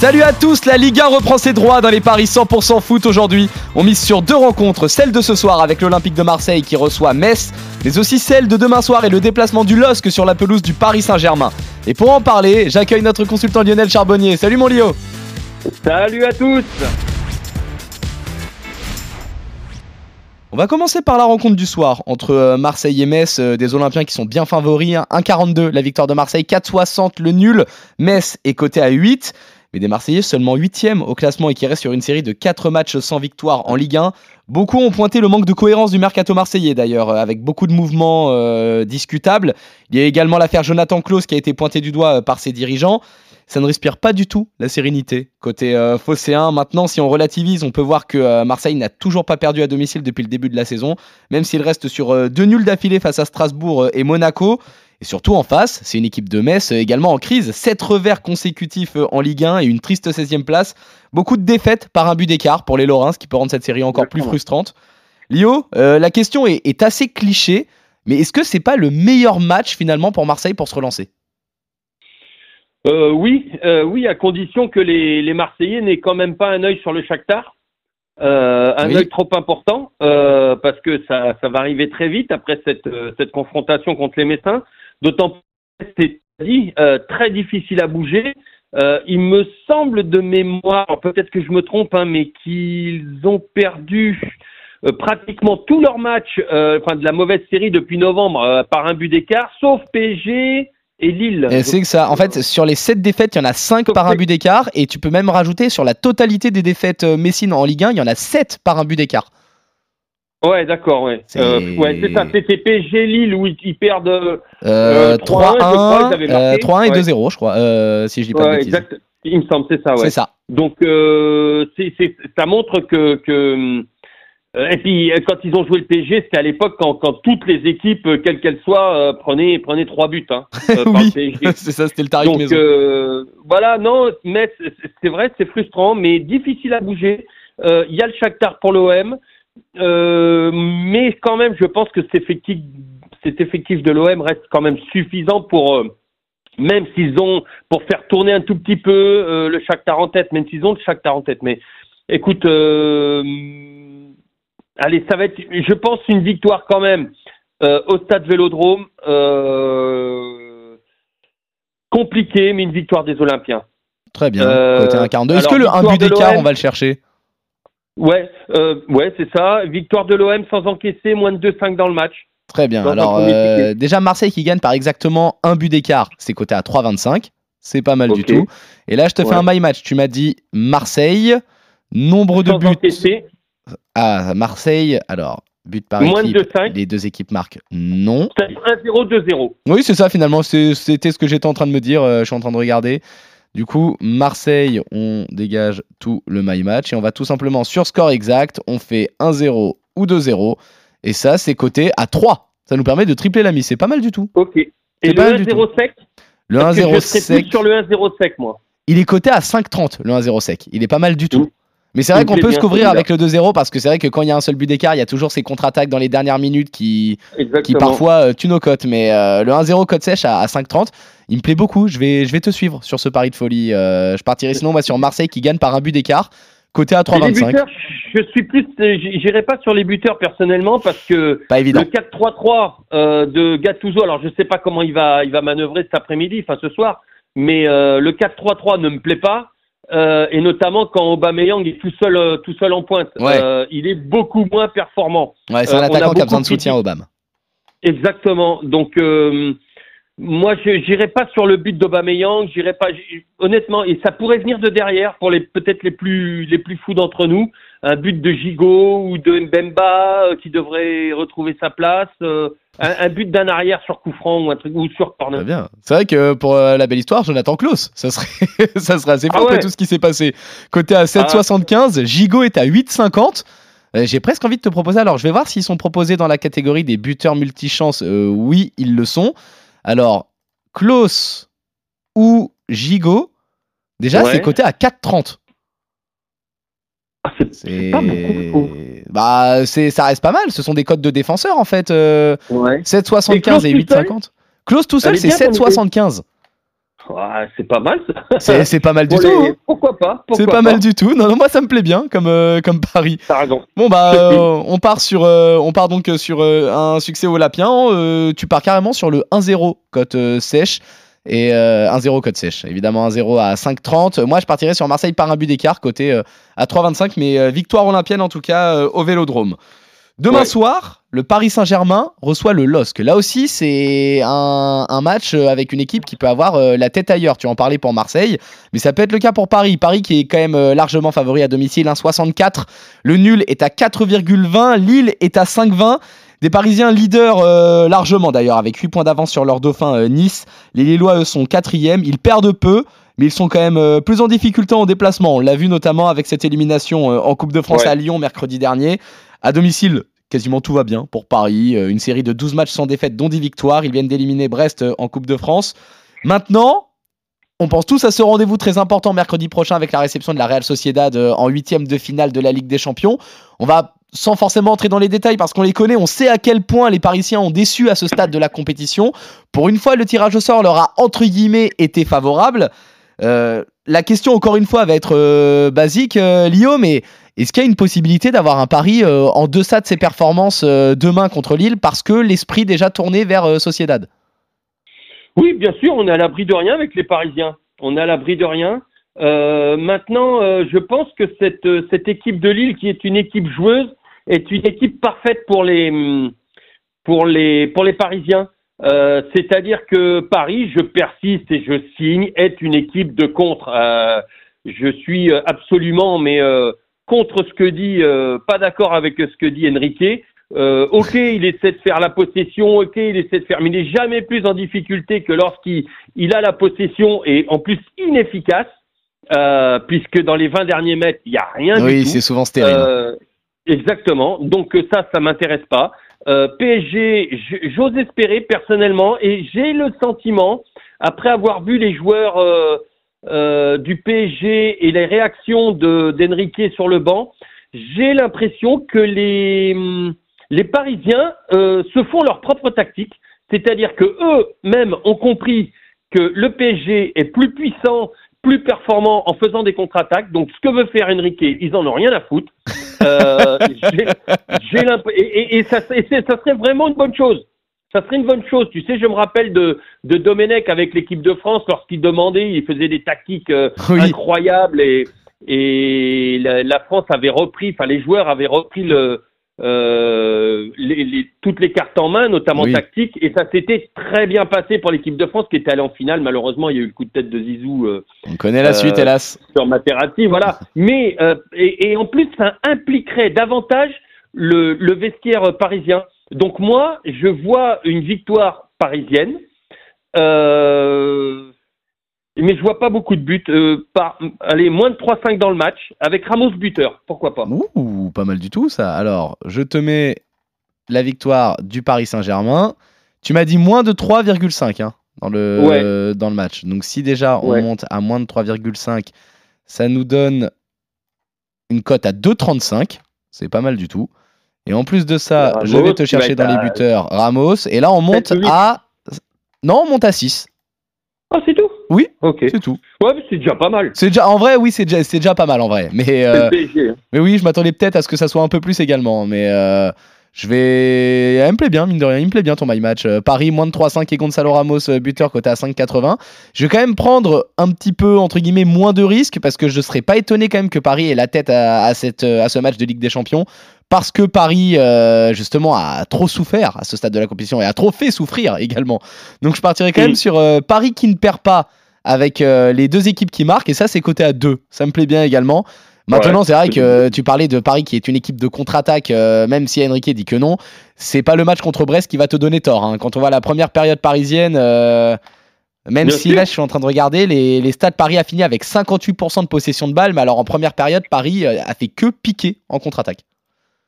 Salut à tous, la Ligue 1 reprend ses droits dans les paris 100% foot aujourd'hui. On mise sur deux rencontres, celle de ce soir avec l'Olympique de Marseille qui reçoit Metz, mais aussi celle de demain soir et le déplacement du LOSC sur la pelouse du Paris Saint-Germain. Et pour en parler, j'accueille notre consultant Lionel Charbonnier. Salut mon Lio Salut à tous On va commencer par la rencontre du soir entre euh, Marseille et Metz, euh, des Olympiens qui sont bien favoris. 1,42 la victoire de Marseille, 4,60 le nul. Metz est coté à 8 mais des Marseillais seulement 8e au classement et qui restent sur une série de 4 matchs sans victoire en Ligue 1. Beaucoup ont pointé le manque de cohérence du mercato marseillais d'ailleurs, avec beaucoup de mouvements euh, discutables. Il y a également l'affaire Jonathan Klaus qui a été pointé du doigt par ses dirigeants ça ne respire pas du tout la sérénité. Côté euh, Phocéen, maintenant, si on relativise, on peut voir que euh, Marseille n'a toujours pas perdu à domicile depuis le début de la saison, même s'il reste sur euh, deux nuls d'affilée face à Strasbourg et Monaco. Et surtout en face, c'est une équipe de Metz également en crise. 7 revers consécutifs en Ligue 1 et une triste 16e place. Beaucoup de défaites par un but d'écart pour les Lorrains, ce qui peut rendre cette série encore plus frustrante. Lio, la question est, est assez cliché, mais est-ce que c'est pas le meilleur match finalement pour Marseille pour se relancer? Euh, oui, euh, oui, à condition que les, les Marseillais n'aient quand même pas un œil sur le Shakhtar, euh, un œil trop important, euh, parce que ça, ça va arriver très vite après cette, euh, cette confrontation contre les Messins. D'autant que c'est dit très difficile à bouger. il me semble de mémoire, peut-être que je me trompe, hein, mais qu'ils ont perdu pratiquement tous leurs matchs, enfin de la mauvaise série depuis novembre par un but d'écart, sauf PSG et Lille. C'est que ça. En fait, sur les 7 défaites, il y en a 5 par un but d'écart. Et tu peux même rajouter sur la totalité des défaites euh, Messine en Ligue 1, il y en a 7 par un but d'écart. Ouais, d'accord, ouais. C'est euh, ouais, ça. C'était PSG Lille où ils perdent euh, 3-1 euh, 3-1 et 2-0, je crois, si je dis pas de bêtises. Exact. Il me semble, c'est ça, ouais. C'est ça. Donc, c'est ça montre que, que euh, et puis euh, quand ils ont joué le PSG, c'était à l'époque quand, quand, toutes les équipes, euh, quelles qu'elles soient, prenaient, prenaient trois buts. Hein, oui, c'est ça, c'était le tarif Donc, maison. voilà, non, mais c'est vrai, c'est frustrant, mais difficile à bouger. Il y a le Shakhtar pour l'OM, mais quand même, je pense que cet effectif, cet effectif de l'OM reste quand même suffisant pour même s'ils ont pour faire tourner un tout petit peu le Shakhtar en tête, même s'ils ont le Shakhtar en tête. Mais écoute. Euh, Allez, ça va être, je pense, une victoire quand même euh, au stade Vélodrome. Euh, compliqué, mais une victoire des Olympiens. Très bien. Euh, Est-ce que le 1 but d'écart, on va le chercher? Ouais, ouais, c'est ça. Victoire de l'OM sans encaisser, moins de 2-5 dans le match. Très bien. Alors, déjà, Marseille qui gagne par exactement un but d'écart, c'est coté à 3,25. C'est pas mal du tout. Et là, je te fais un my match. Tu m'as dit Marseille, nombre de buts à Marseille, alors, but par Moins équipe, de 5. les deux équipes marquent non. 1-0, 2-0. Oui, c'est ça finalement, c'était ce que j'étais en train de me dire, euh, je suis en train de regarder. Du coup, Marseille, on dégage tout le my match et on va tout simplement sur score exact, on fait 1-0 ou 2-0 et ça c'est coté à 3. Ça nous permet de tripler la mise, c'est pas mal du tout. OK. Et le 1-0 sec Le 1-0 sec. sur le 1-0 sec moi. Il est coté à 5-30 le 1-0 sec. Il est pas mal du tout. Mais c'est vrai qu'on peut se couvrir avec le 2-0 parce que c'est vrai que quand il y a un seul but d'écart, il y a toujours ces contre-attaques dans les dernières minutes qui, qui parfois euh, tuent nos cotes. Mais euh, le 1-0 cote sèche à, 5-30, il me plaît beaucoup. Je vais, je vais te suivre sur ce pari de folie. Euh, je partirai sinon moi, sur Marseille qui gagne par un but d'écart, côté à 3-25. Je suis plus, j'irai pas sur les buteurs personnellement parce que pas évident. le 4-3-3 de Gattuso, alors je sais pas comment il va, il va manœuvrer cet après-midi, enfin ce soir, mais le 4-3-3 ne me plaît pas. Euh, et notamment quand Aubameyang est tout seul, euh, tout seul en pointe. Euh, il est beaucoup moins performant. Ouais, c'est un attaquant qui a besoin de soutien, Aubame. Exactement. Donc, moi, je n'irai pas sur le but d'Aubameyang. J'irai pas, honnêtement, et ça pourrait venir de derrière pour les peut-être les plus les plus fous d'entre nous. Un but de Gigot ou de Mbemba qui devrait retrouver sa place un, but d'un arrière sur coup franc ou un truc ou sur corner. bien. C'est vrai que pour euh, la belle histoire, Jonathan Klaus, ça serait, ça serait assez fort ah tout ce qui s'est passé. Côté à 7,75, Gigot est à 8,50. Euh, j'ai presque envie de te proposer. Alors, je vais voir s'ils sont proposés dans la catégorie des buteurs multichance. Euh, oui, ils le sont. Alors, Klaus ou Gigot, déjà Ouais. c'est coté à 4,30. Ah, c'est- pas beaucoup, bah c'est ça reste pas mal. Ce sont des codes de défenseurs en fait. euh, Ouais. 7,75 et Et Klose tout seul 8,50. Close tout seul c'est bien, ton idée. 7,75. Ah, c'est pas mal ça. C'est pas mal du Bon, tout. les- hein. Pourquoi pas C'est pas mal du tout. Non, non, moi ça me plaît bien comme euh, comme pari. T'as raison. Bon bah euh, on part sur euh, on part donc sur euh, un succès olympien. Euh, tu pars carrément sur le 1-0 cote sèche et euh, 1-0 cote sèche. Évidemment 1-0 à 5,30. Moi je partirais sur Marseille par un but d'écart côté à 3,25 mais victoire olympienne en tout cas au Vélodrome. Demain Ouais. soir, le Paris Saint-Germain reçoit le LOSC. Là aussi, c'est un, un match euh, avec une équipe qui peut avoir euh, la tête ailleurs. Tu en parlais pour Marseille, mais ça peut être le cas pour Paris. Paris qui est quand même euh, largement favori à domicile, 1,64. Le nul est à 4,20. Lille est à 5,20. Des Parisiens leaders euh, largement d'ailleurs, avec 8 points d'avance sur leur dauphin Nice. Les Lillois, eux, sont quatrièmes. Ils perdent peu, mais ils sont quand même plus en difficulté en déplacement. On l'a vu notamment avec cette élimination en Coupe de France Ouais. à Lyon mercredi dernier. À domicile, quasiment tout va bien pour Paris. Euh, Une série de 12 matchs sans défaite, dont 10 victoires. Ils viennent d'éliminer Brest euh, en Coupe de France. Maintenant, on pense tous à ce rendez-vous très important mercredi prochain avec la réception de la Real Sociedad euh, en huitième de finale de la Ligue des Champions. On va sans forcément entrer dans les détails parce qu'on les connaît, on sait à quel point les Parisiens ont déçu à ce stade de la compétition. Pour une fois, le tirage au sort leur a entre guillemets été favorable. La question encore une fois va être basique, Lio, mais est-ce qu'il y a une possibilité d'avoir un pari euh, en deçà de ses performances euh, demain contre Lille parce que l'esprit déjà tourné vers euh, Sociedad? Oui, bien sûr, on est à l'abri de rien avec les Parisiens. On est à l'abri de rien. Euh, maintenant, je pense que cette, équipe de Lille, qui est une équipe joueuse, est une équipe parfaite pour les, hum, pour les, Parisiens. C'est-à-dire que Paris, je persiste et je signe, est une équipe de contre. Je suis absolument, mais contre ce que dit, euh, pas d'accord avec ce que dit Enrique. Euh, ok, il essaie de faire la possession, ok, il essaie de faire, mais il n'est jamais plus en difficulté que lorsqu'il il a la possession et en plus inefficace, euh, puisque dans les 20 derniers mètres, il n'y a rien du Oui, tout. c'est souvent stérile. Euh, exactement. Donc ça, ça m'intéresse pas. PSG, j'ose espérer personnellement, et j'ai le sentiment, après avoir vu les joueurs euh, du PSG et les réactions de d'Enrique sur le banc, j'ai l'impression que les hum, les Parisiens euh, se font leur propre tactique, c'est-à-dire que eux mêmes ont compris que le PSG est plus puissant, plus performant en faisant des contre-attaques. Donc, ce que veut faire Enrique, ils en ont rien à foutre. Euh, et, et- et ça, et c'est- ça serait vraiment une bonne chose. Ça serait une bonne chose. Tu sais, je me rappelle de, de Domenech avec l'équipe de France lorsqu'il demandait, il faisait des tactiques euh, Oui. incroyables et, et la, la France avait repris, enfin les joueurs avaient repris le, euh, les, les- toutes les cartes en main, notamment Oui. tactiques, et ça s'était très bien passé pour l'équipe de France qui était allée en finale. Malheureusement, il y a eu le coup de tête de Zizou euh, On connaît la euh, suite, hélas. sur Materazzi, voilà. Mais euh, et, et en plus, ça impliquerait davantage le, le vestiaire parisien. Donc moi, je vois une victoire parisienne, euh, mais je vois pas beaucoup de buts. Euh, par, allez, moins de 3-5 dans le match, avec Ramos buteur, pourquoi pas? Ouh, pas mal du tout ça. Alors, je te mets la victoire du Paris Saint-Germain. Tu m'as dit moins de 3,5 hein, dans, le, Ouais. dans le match. Donc si déjà on Ouais. monte à moins de 3,5, ça nous donne une cote à 2,35. C'est pas mal du tout. Et en plus de ça, Ramos, je vais te chercher dans les buteurs Ramos. Et là, on monte à... Non, on monte à 6. Ah, c'est tout? Oui, Ok. c'est tout. Ouais, mais c'est déjà pas mal. C'est déjà, en vrai, oui, c'est déjà, déjà pas mal en vrai. Mais, euh, hein. mais oui, je m'attendais peut-être à ce que ça soit un peu plus également. Mais euh, je vais. Elle me plaît bien, mine de rien. Il me plaît bien ton my match. Euh, Paris, moins de 3,5 et Gonzalo Ramos, euh, buteur, côté à 5,80. Je vais quand même prendre un petit peu, entre guillemets, moins de risques parce que je ne serais pas étonné quand même que Paris ait la tête à, à cette, euh, à ce match de Ligue des Champions. Parce que Paris, euh, justement, a trop souffert à ce stade de la compétition et a trop fait souffrir également. Donc je partirai quand même sur euh, Paris qui ne perd pas avec les deux équipes qui marquent. Et ça, c'est côté à 2. Ça me plaît bien également. Maintenant, Ouais, c'est vrai que euh, tu parlais de Paris qui est une équipe de contre-attaque, euh, même si Enrique dit que non. C'est pas le match contre Brest qui va te donner tort. hein. Quand on voit la première période parisienne, euh, même Bien si sûr. là, je suis en train de regarder, les, les stats Paris a fini avec 58% de possession de balle. Mais alors, en première période, Paris a fait que piquer en contre-attaque.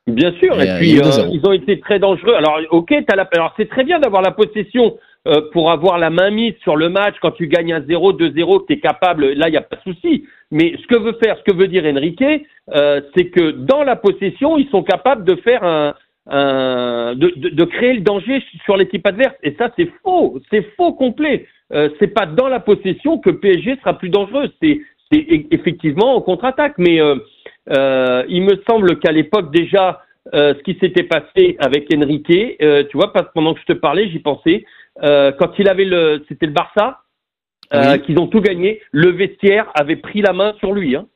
Bien sûr, Et, et, puis il y a eu 2-0. ils ont été très dangereux. Alors, ok, t'as la... alors c'est très bien d'avoir la possession euh, pour avoir la main mise sur le match quand tu gagnes un 0, 2-0, que tu es capable, là, il n'y a pas de souci. Mais ce que veut faire, ce que veut dire Enrique, euh, c'est que dans la possession, ils sont capables de faire un, un de, de, de, créer le danger sur l'équipe adverse. Et ça, c'est faux, c'est faux complet. Euh, c'est pas dans la possession que PSG sera plus dangereux. C'est e-, effectivement en contre-attaque. Mais euh, euh, il me semble qu'à l'époque déjà, ce qui s'était passé avec Enrique, tu vois, pendant que je te parlais, j'y pensais. Euh, quand il avait le, c'était le Barça, oui. qu'ils ont tout gagné, le vestiaire avait pris la main sur lui. Hein.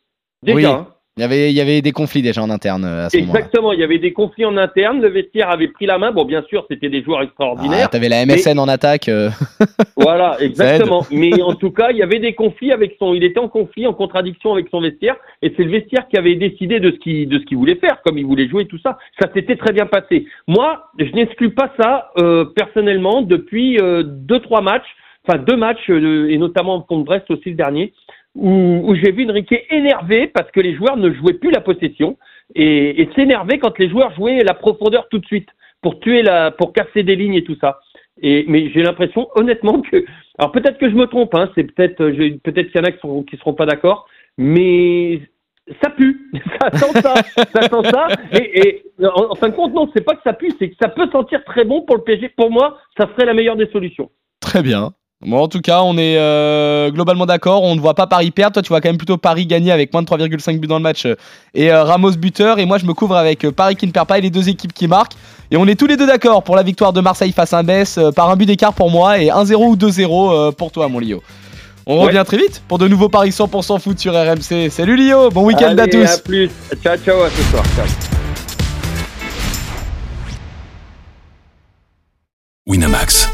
Déjà. Oui. Hein. Il y, avait, il y avait des conflits déjà en interne à ce Exactement, il y avait des conflits en interne. Le vestiaire avait pris la main. Bon, bien sûr, c'était des joueurs extraordinaires. Ah, T'avais la MSN mais... en attaque. Euh... voilà, exactement. mais en tout cas, il y avait des conflits avec son. Il était en conflit, en contradiction avec son vestiaire. Et c'est le vestiaire qui avait décidé de ce qu'il de ce qu'il voulait faire, comme il voulait jouer, tout ça. Ça s'était très bien passé. Moi, je n'exclus pas ça euh, personnellement depuis euh, deux trois matchs, enfin deux matchs euh, et notamment contre Brest aussi le dernier où, j'ai vu Enrique énervé parce que les joueurs ne jouaient plus la possession et, et s'énerver quand les joueurs jouaient la profondeur tout de suite pour tuer la, pour casser des lignes et tout ça. Et mais j'ai l'impression honnêtement que, alors peut-être que je me trompe, hein, c'est peut-être, peut-être qu'il y en a qui seront, qui seront pas d'accord, mais ça pue, ça sent ça, ça sent ça. Et, et en, en, fin de compte, non, c'est pas que ça pue, c'est que ça peut sentir très bon pour le PSG. Pour moi, ça serait la meilleure des solutions. Très bien. Bon, en tout cas, on est euh, globalement d'accord. On ne voit pas Paris perdre. Toi, tu vois quand même plutôt Paris gagner avec moins de 3,5 buts dans le match et euh, Ramos buteur. Et moi, je me couvre avec euh, Paris qui ne perd pas et les deux équipes qui marquent. Et on est tous les deux d'accord pour la victoire de Marseille face à Metz par un but d'écart pour moi et 1-0 ou 2-0 pour toi, mon Lio. On ouais. revient très vite pour de nouveaux paris 100% foot sur RMC. Salut Lio, bon week-end à tous. À plus. Ciao, ciao, à ce soir. Ciao. Winamax,